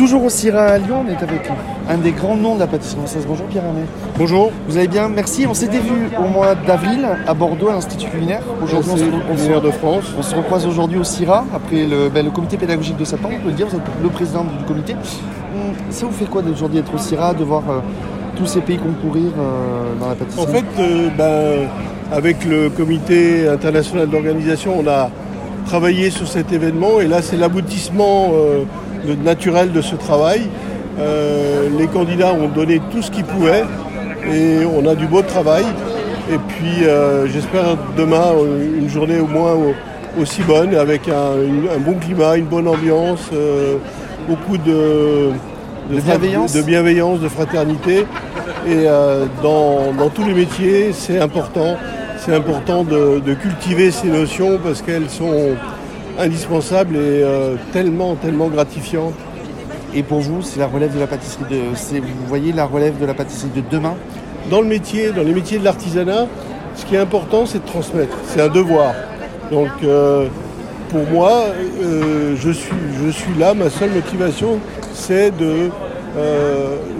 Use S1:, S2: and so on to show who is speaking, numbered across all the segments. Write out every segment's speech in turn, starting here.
S1: toujours au Syrah à Lyon, on est avec un des grands noms de la pâtisserie française. Bonjour Pierre Hermé.
S2: Bonjour.
S1: Vous allez bien? Merci. On s'était vu au mois d'avril à Bordeaux à l'Institut culinaire.
S2: Aujourd'hui, on, se, on, de France.
S1: On se recroise aujourd'hui au Syrah après le, ben, le, comité pédagogique de septembre. On peut le dire, vous êtes le président du comité. Hum, ça vous fait quoi d'aujourd'hui d'être au Syrah, de voir euh, tous ces pays concourir euh, dans la pâtisserie?
S2: En fait, euh, ben, avec le comité international d'organisation, on a travaillé sur cet événement et là c'est l'aboutissement euh, naturel de ce travail. Euh, les candidats ont donné tout ce qu'ils pouvaient et on a du beau travail. Et puis euh, j'espère demain une journée au moins aussi bonne avec un, bon climat, une bonne ambiance, beaucoup de,
S1: bienveillance.
S2: de, bienveillance. de fraternité. Et dans, dans tous les métiers, c'est important c'est important de, cultiver ces notions parce qu'elles sont indispensables et euh, tellement, tellement gratifiantes.
S1: Et pour vous, c'est la relève de la pâtisserie de. Vous voyez la relève de la pâtisserie de demain?
S2: Dans le métier, dans les métiers de l'artisanat, ce qui est important, c'est de transmettre. C'est un devoir. Donc euh, pour moi, euh, je, suis, je suis là, ma seule motivation, c'est de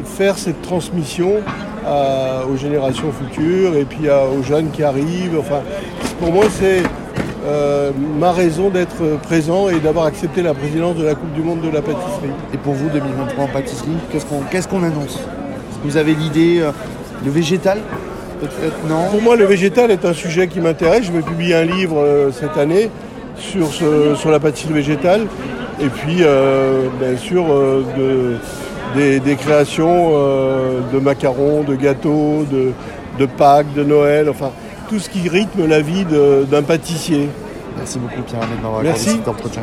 S2: faire cette transmission aux générations futures et puis aux jeunes qui arrivent. Enfin, pour moi, c'est euh, ma raison d'être présent et d'avoir accepté la présidence de la Coupe du Monde de la pâtisserie.
S1: Et pour vous, 2023 en pâtisserie, qu'est-ce qu'on annonce? Vous avez l'idée, euh, le végétal
S2: non Pour moi, le végétal est un sujet qui m'intéresse. Je vais publier un livre euh, cette année sur, sur la pâtisserie végétale. Et puis, bien sûr, de, des, créations euh, de macarons, de gâteaux, de, de, Pâques, de Noël, enfin tout ce qui rythme la vie d'un pâtissier.
S1: Merci beaucoup Pierre d'avoir accordé cet entretien.